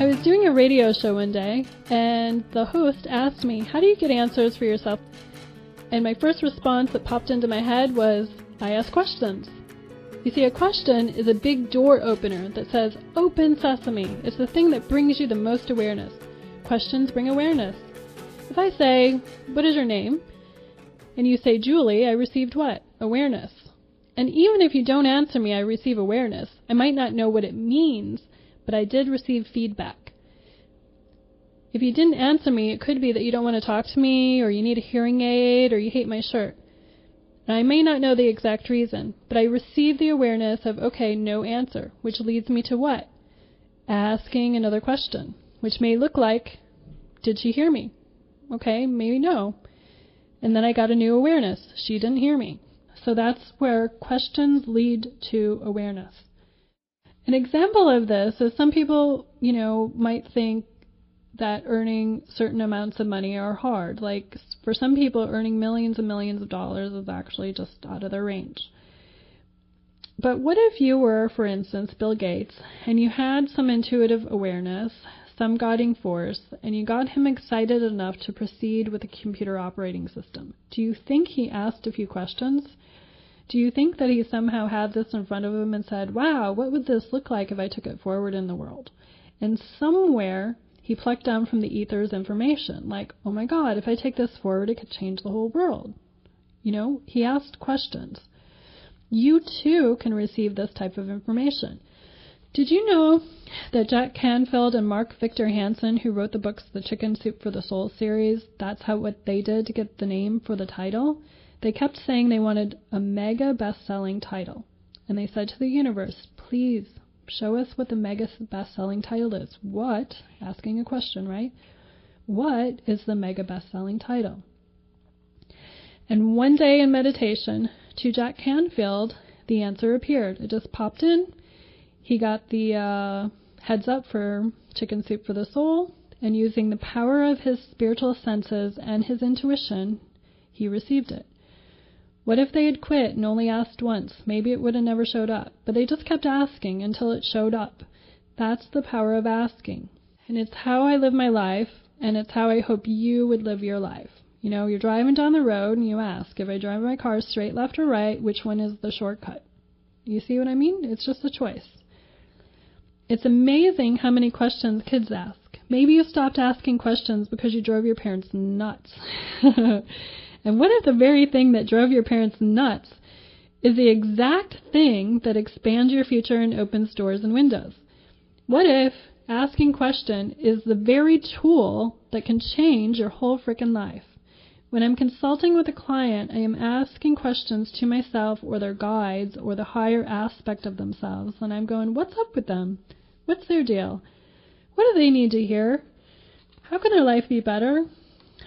I was doing a radio show one day, and the host asked me, How do you get answers for yourself? And my first response that popped into my head was, I ask questions. You see, a question is a big door opener that says, Open sesame. It's the thing that brings you the most awareness. Questions bring awareness. If I say, What is your name? and you say, Julie, I received what? Awareness. And even if you don't answer me, I receive awareness. I might not know what it means, but I did receive feedback. If you didn't answer me, it could be that you don't want to talk to me, or you need a hearing aid, or you hate my shirt. And I may not know the exact reason, but I receive the awareness of, okay, no answer, which leads me to what? Asking another question, which may look like, did she hear me? Okay, maybe no. And then I got a new awareness. She didn't hear me. So that's where questions lead to awareness. An example of this is some people, you know, might think that earning certain amounts of money are hard. Like for some people, earning millions and millions of dollars is actually just out of their range. But what if you were, for instance, Bill Gates, and you had some intuitive awareness, some guiding force, and you got him excited enough to proceed with a computer operating system? Do you think he asked a few questions? Do you think that he somehow had this in front of him and said, Wow, what would this look like if I took it forward in the world? And somewhere he plucked down from the ethers information, like, Oh my God, if I take this forward, it could change the whole world. You know, he asked questions. You too can receive this type of information. Did you know that Jack Canfield and Mark Victor Hansen, who wrote the books The Chicken Soup for the Soul series, that's how what they did to get the name for the title? They kept saying they wanted a mega best selling title. And they said to the universe, please show us what the mega best selling title is. What? Asking a question, right? What is the mega best selling title? And one day in meditation, to Jack Canfield, the answer appeared. It just popped in. He got the uh, heads up for Chicken Soup for the Soul, and using the power of his spiritual senses and his intuition, he received it. What if they had quit and only asked once? Maybe it would have never showed up. But they just kept asking until it showed up. That's the power of asking. And it's how I live my life, and it's how I hope you would live your life. You know, you're driving down the road and you ask, if I drive my car straight left or right, which one is the shortcut? You see what I mean? It's just a choice. It's amazing how many questions kids ask. Maybe you stopped asking questions because you drove your parents nuts. And what if the very thing that drove your parents nuts is the exact thing that expands your future and opens doors and windows? What if asking question is the very tool that can change your whole freaking life? When I'm consulting with a client, I am asking questions to myself or their guides or the higher aspect of themselves, and I'm going, what's up with them? What's their deal? What do they need to hear? How can their life be better?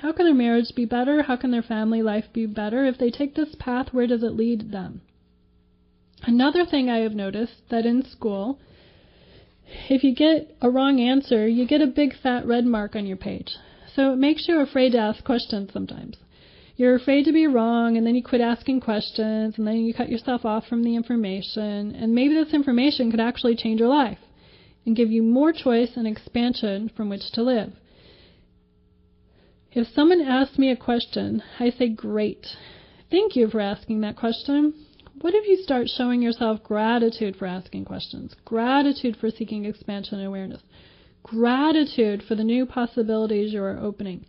How can their marriage be better? How can their family life be better? If they take this path, where does it lead them? Another thing I have noticed that in school, if you get a wrong answer, you get a big fat red mark on your page. So it makes you afraid to ask questions sometimes. You're afraid to be wrong, and then you quit asking questions, and then you cut yourself off from the information, and maybe this information could actually change your life and give you more choice and expansion from which to live. If someone asks me a question, I say, Great. Thank you for asking that question. What if you start showing yourself gratitude for asking questions, gratitude for seeking expansion and awareness, gratitude for the new possibilities you are opening?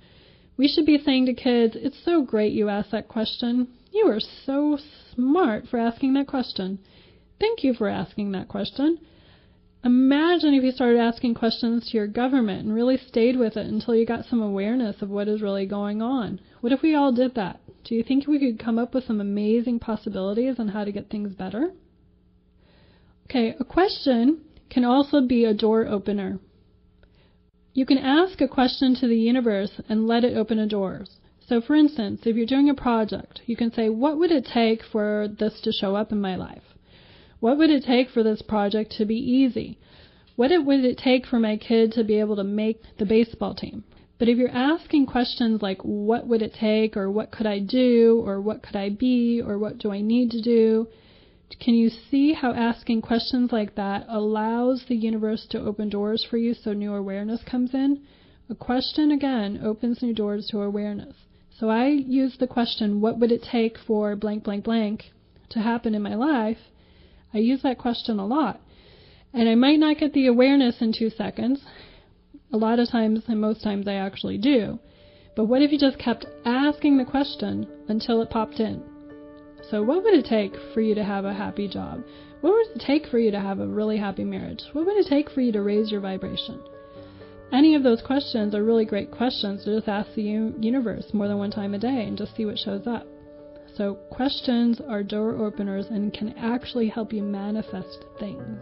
We should be saying to kids, It's so great you asked that question. You are so smart for asking that question. Thank you for asking that question. Imagine if you started asking questions to your government and really stayed with it until you got some awareness of what is really going on. What if we all did that? Do you think we could come up with some amazing possibilities on how to get things better? Okay, a question can also be a door opener. You can ask a question to the universe and let it open a door. So, for instance, if you're doing a project, you can say, What would it take for this to show up in my life? What would it take for this project to be easy? What it, would it take for my kid to be able to make the baseball team? But if you're asking questions like, what would it take, or what could I do, or what could I be, or what do I need to do, Can you see how asking questions like that allows the universe to open doors for you so new awareness comes in? A question, again, opens new doors to awareness. So I use the question, what would it take for blank, blank, blank to happen in my life? I use that question a lot. And I might not get the awareness in two seconds. A lot of times, and most times, I actually do. But what if you just kept asking the question until it popped in? So, what would it take for you to have a happy job? What would it take for you to have a really happy marriage? What would it take for you to raise your vibration? Any of those questions are really great questions to just ask the universe more than one time a day and just see what shows up. So, questions are door openers and can actually help you manifest things.